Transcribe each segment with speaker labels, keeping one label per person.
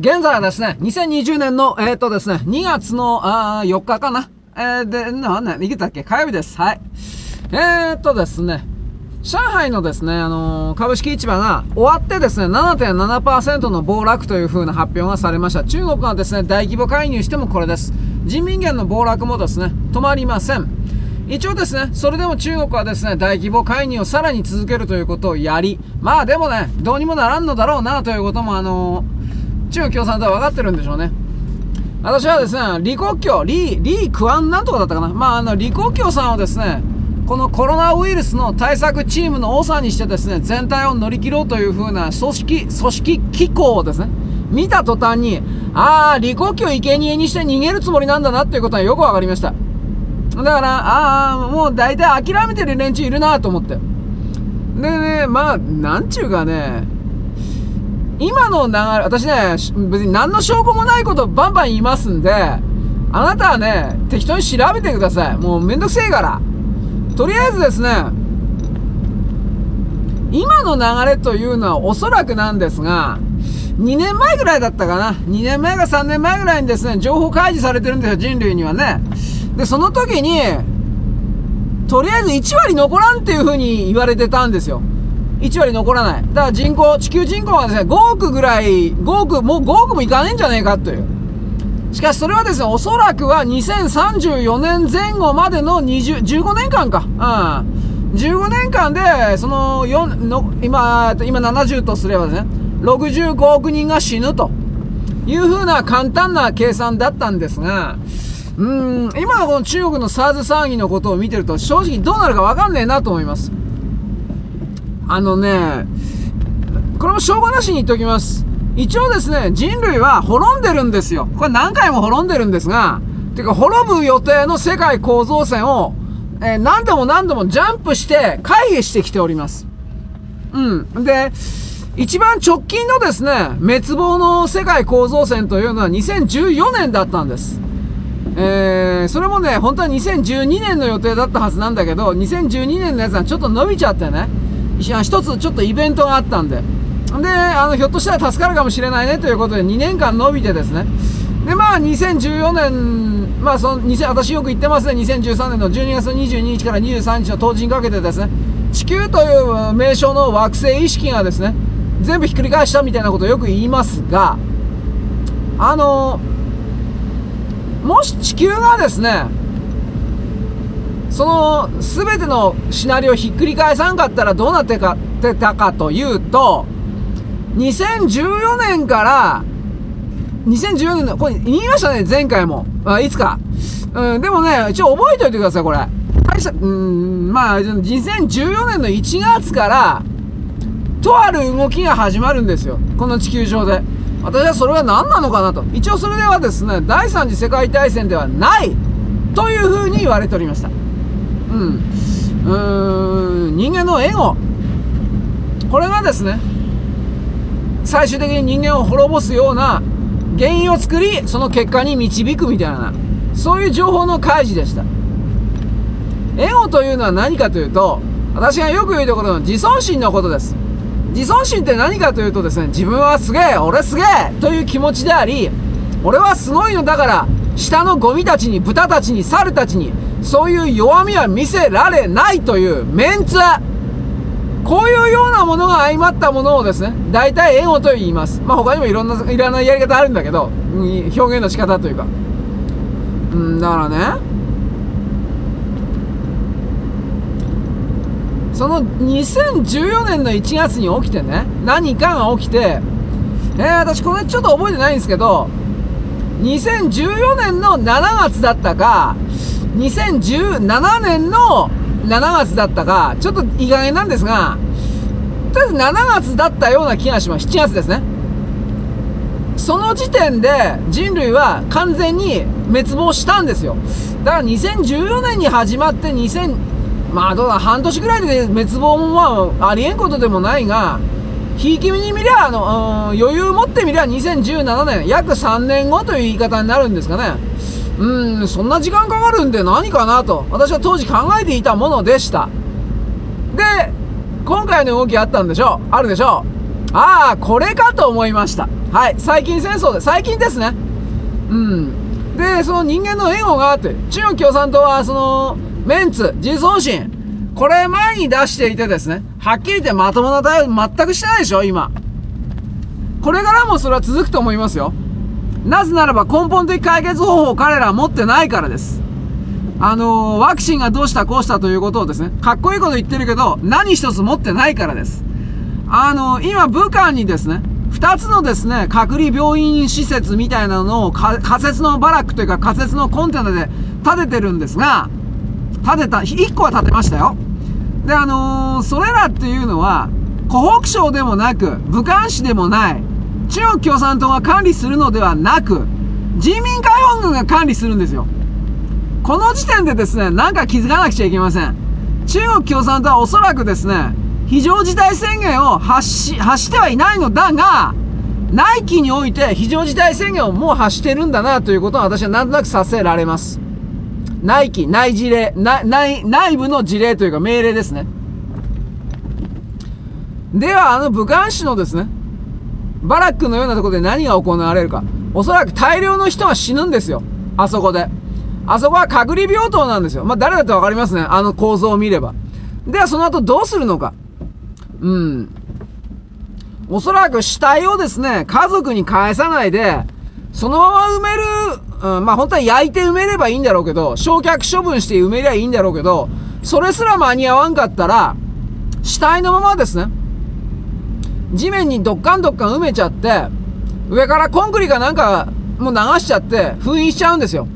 Speaker 1: 現在はですね、2020年の、えっ、ー、とですね、2月のあ4日かな。えー、で、なんね、いけたっけ？火曜日です。はい。えー、っとですね、上海のですね、あのー、株式市場が終わってですね、7.7%の暴落という風な発表がされました。中国がですね、大規模介入してもこれです。人民元の暴落もですね、止まりません。一応ですね、それでも中国はですね、大規模介入をさらに続けるということをやり、まあでもね、どうにもならんのだろうなということもあのー、中共産党は分かってるんでしょうね。私はですね、李克強、李、李クアンなんとかだったかな。まあ、あの、李克強さんをですね、このコロナウイルスの対策チームの長にしてですね、全体を乗り切ろうという風な組織、組織機構をですね、見た途端に、ああ、李克強生贄にして逃げるつもりなんだなっていうことはよくわかりました。だから、ああ、もう大体諦めてる連中いるなと思って。でね、まあ、なんちゅうかね、今の流れ、私ね、別に何の証拠もないことバンバン言いますんで、あなたはね、適当に調べてください。もうめんどくせえから。とりあえずですね、今の流れというのはおそらくなんですが、2年前ぐらいだったかな。2年前か3年前ぐらいにですね、情報開示されてるんですよ、人類にはね。で、その時に、とりあえず1割残らんっていう風に言われてたんですよ。1割残らない。だから人口、地球人口はですね、5億ぐらい、5億、もう5億もいかねえんじゃねえかという。しかしそれはですね、おそらくは2034年前後までの20、15年間か。うん。15年間で、その、4の、今、今70とすればですね、65億人が死ぬというふうな簡単な計算だったんですが、うん、今のこの中国の SARS 騒ぎのことを見てると正直どうなるかわかんねえなと思います。あのね、これもしょうがなしに言っておきます。一応ですね、人類は滅んでるんですよ。これ何回も滅んでるんですが、てか滅ぶ予定の世界構造線を、えー、何度も何度もジャンプして回避してきております。うん。で、一番直近のですね、滅亡の世界構造線というのは2014年だったんです。えー、それもね、本当は2012年の予定だったはずなんだけど、2012年のやつはちょっと伸びちゃってね、一つちょっとイベントがあったんで。で、あの、ひょっとしたら助かるかもしれないねということで2年間伸びてですね。で、まあ、2014年、まあ、その、私よく言ってますね、2013年の12月22日から23日の当時にかけてですね、地球という名称の惑星意識がですね、全部ひっくり返したみたいなことをよく言いますが、あの、もし地球がですね、その全てのシナリオをひっくり返さんかったらどうなってかってたかというと、2014年から、2014年の、これ言いましたね、前回も。あいつか。うん、でもね、一応覚えておいてください、これ。大した、うん、まあ、2014年の1月から、とある動きが始まるんですよ。この地球上で。私はそれは何なのかなと。一応それではですね、第三次世界大戦ではないというふうに言われておりました。うん。うん、人間のエゴ。これがですね、最終的に人間を滅ぼすような原因を作り、その結果に導くみたいな、そういう情報の開示でした。エゴというのは何かというと、私がよく言うところの自尊心のことです。自尊心って何かというとですね、自分はすげえ、俺すげえという気持ちであり、俺はすごいのだから、下のゴミたちに、豚たちに、猿たちに、そういう弱みは見せられないというメンツこういうようなものが相まったものをですね、大体エゴと言います。まあ他にもいろんな、いらないやり方あるんだけど、表現の仕方というか。うん、だからね、その2014年の1月に起きてね、何かが起きて、えー、私これちょっと覚えてないんですけど、2014年の7月だったか、2017年の7月だったか、ちょっと意外なんですが、とりあえず7月だったような気がします。7月ですね。その時点で人類は完全に滅亡したんですよ。だから2014年に始まって2000、まあどうだ、半年ぐらいで滅亡もまあありえんことでもないが、ひいき目に見りゃ、あの、余裕を持ってみりゃ2017年、約3年後という言い方になるんですかね。うん、そんな時間かかるんで何かなと、私は当時考えていたものでした。で、今回の動きあったんでしょうあるでしょうああ、これかと思いました。はい。最近戦争で、最近ですね。うん。で、その人間の援護があって、中国共産党は、その、メンツ、自尊心、これ前に出していてですね、はっきり言ってまともな対応全くしてないでしょ、今。これからもそれは続くと思いますよ。なぜならば根本的解決方法を彼らは持ってないからです。あのー、ワクチンがどうしたこうしたということをですね、かっこいいこと言ってるけど、何一つ持ってないからです。あのー、今、武漢にですね、二つのですね、隔離病院施設みたいなのを仮設のバラックというか仮設のコンテナで建ててるんですが、建てた、一個は建てましたよ。で、あのー、それらっていうのは、湖北省でもなく、武漢市でもない、中国共産党が管理するのではなく、人民解放軍が管理するんですよ。この時点でですね、なんか気づかなくちゃいけません。中国共産党はおそらくですね、非常事態宣言を発し、発してはいないのだが、内規において非常事態宣言をもう発してるんだなということを私はなんとなくさせられます。内規、内事例、内、内部の事例というか命令ですね。では、あの武漢市のですね、バラックのようなところで何が行われるか。おそらく大量の人が死ぬんですよ。あそこで。あそこは隔離病棟なんですよ。まあ、誰だってわかりますね。あの構造を見れば。では、その後どうするのか。うん。おそらく死体をですね、家族に返さないで、そのまま埋める、うん、まあ本当は焼いて埋めればいいんだろうけど、焼却処分して埋めりゃいいんだろうけど、それすら間に合わんかったら、死体のままですね、地面にどっかんどっかん埋めちゃって、上からコンクリかなんかもう流しちゃって封印しちゃうんですよ。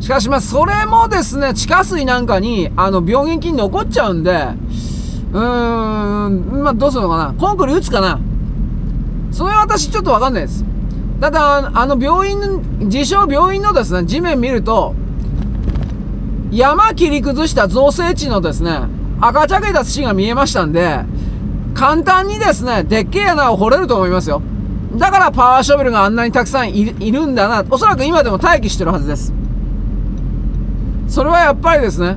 Speaker 1: しかしまあ、それもですね、地下水なんかに、あの、病原菌残っちゃうんで、うーん、まあ、どうするのかな？コンクリ打つかな？それは私ちょっとわかんないです。ただ、あの病院、自称病院のですね、地面見ると、山切り崩した造成地のですね、赤茶けた土が見えましたんで、簡単にですね、でっけえ穴を掘れると思いますよ。だからパワーショベルがあんなにたくさんいるんだな。おそらく今でも待機してるはずです。それはやっぱりですね、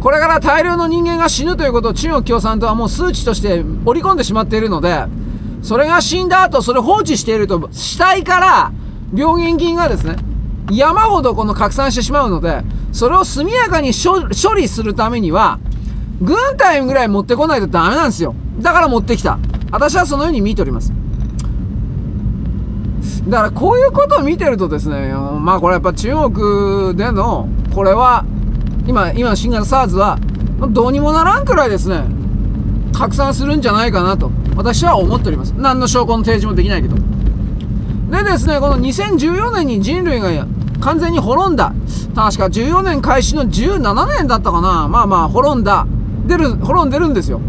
Speaker 1: これから大量の人間が死ぬということを中国共産党はもう数値として織り込んでしまっているので、それが死んだ後、それ放置していると、死体から病原菌がですね、山ほどこの拡散してしまうので、それを速やかに処理するためには、軍隊ぐらい持ってこないとダメなんですよ。だから持ってきた。私はそのように見ております。だからこういうことを見てるとですね、まあこれやっぱ中国での、これは、今、今の新型 SARS は、どうにもならんくらいですね、拡散するんじゃないかなと、私は思っております。何の証拠の提示もできないけど。でですね、この2014年に人類が完全に滅んだ。確か14年開始の17年だったかな。まあまあ、滅んだ。出る、滅んでるんですよ。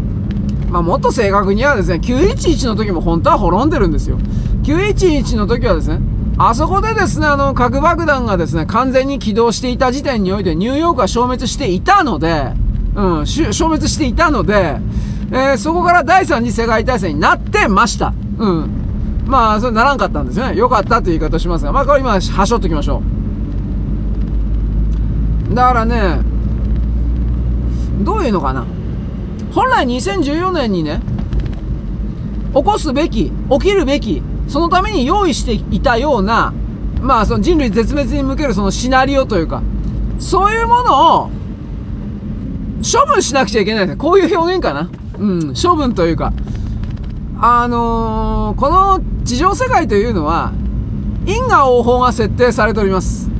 Speaker 1: まあもっと正確にはですね、911の時も本当は滅んでるんですよ。911の時はですね、あそこでですね、あの、核爆弾がですね、完全に起動していた時点において、ニューヨークは消滅していたので、うん、消滅していたので、えー、そこから第三次世界大戦になってました。うん。まあ、それならんかったんですね。よかったという言い方をしますが、まあ、これ今、はしょっときましょう。だからね、どういうのかな？本来2014年にね、起こすべき、起きるべき、そのために用意していたような、まあその人類絶滅に向けるそのシナリオというか、そういうものを処分しなくちゃいけないですこういう表現かな。うん、処分というか。あのー、この地上世界というのは、因果応報が設定されております。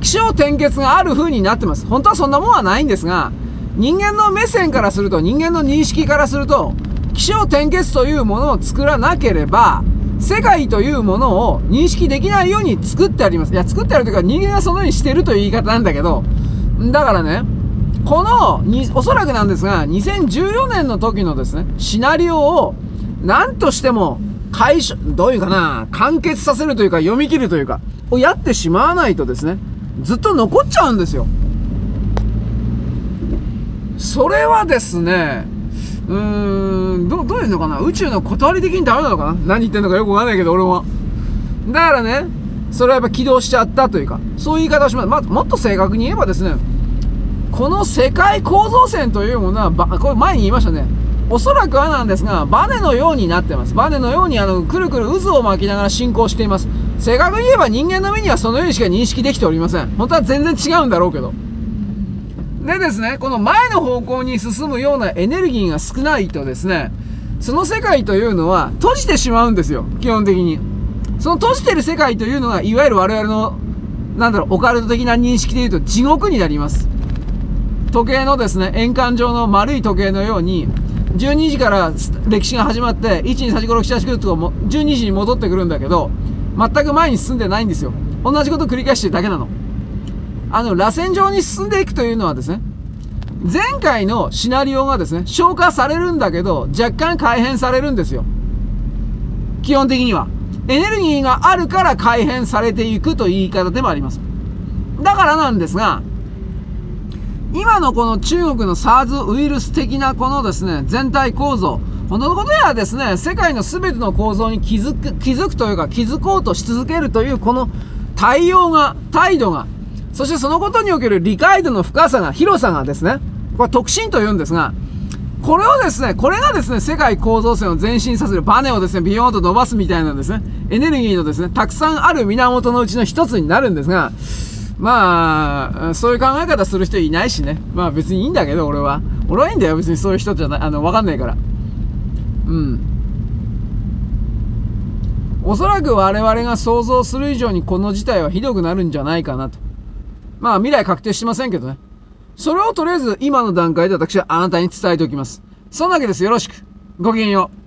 Speaker 1: 気象転結がある風になってます。本当はそんなもんはないんですが、人間の目線からすると、人間の認識からすると、気象転結というものを作らなければ、世界というものを認識できないように作ってあります。いや、作ってあるというか人間がそのようにしてるという言い方なんだけど、だからね、この、おそらくなんですが、2014年の時のですね、シナリオを、何としても、解消、どういうかな、完結させるというか、読み切るというか、をやってしまわないとですね、ずっと残っちゃうんですよ。それはですね、うーん、ど、どういうのかな？宇宙の断り的にダメなのかな？何言ってんのかよくわかんないけど、俺も。だからね、それはやっぱ起動しちゃったというか、そういう言い方をします。まあ、もっと正確に言えばですね、この世界構造線というものは、ば、これ前に言いましたね。おそらくはなんですが、バネのようになってます。バネのように、あの、くるくる渦を巻きながら進行しています。正確に言えば人間の目にはそのようにしか認識できておりません。本当は全然違うんだろうけど。でですね、この前の方向に進むようなエネルギーが少ないとですね、その世界というのは閉じてしまうんですよ、基本的に。その閉じてる世界というのが、いわゆる我々の、なんだろう、オカルト的な認識で言うと地獄になります。時計のですね、円環状の丸い時計のように、12時から歴史が始まって、1、2、3、4、5、6、7、8、9とも12時に戻ってくるんだけど、全く前に進んでないんですよ。同じこと繰り返してるだけなの。あの、螺旋状に進んでいくというのはですね、前回のシナリオがですね、消化されるんだけど、若干改変されるんですよ。基本的には。エネルギーがあるから改変されていくという言い方でもあります。だからなんですが、今のこの中国の SARS ウイルス的なこのですね、全体構造、このことやですね、世界の全ての構造に気づく、気づくというか気づこうとし続けるというこの対応が、態度が、そしてそのことにおける理解度の深さが、広さがですね、これ特進と言うんですが、これをですね、これがですね、世界構造線を前進させるバネをですね、ビヨーンと伸ばすみたいなですね、エネルギーのですね、たくさんある源のうちの一つになるんですが、まあ、そういう考え方する人いないしね。まあ別にいいんだけど、俺は。俺はいいんだよ、別にそういう人じゃない、あの、わかんないから。うん。おそらく我々が想像する以上にこの事態はひどくなるんじゃないかなと。まあ未来確定してませんけどね。それをとりあえず今の段階で私はあなたに伝えておきます。そんなわけです。よろしく。ごきげんよう。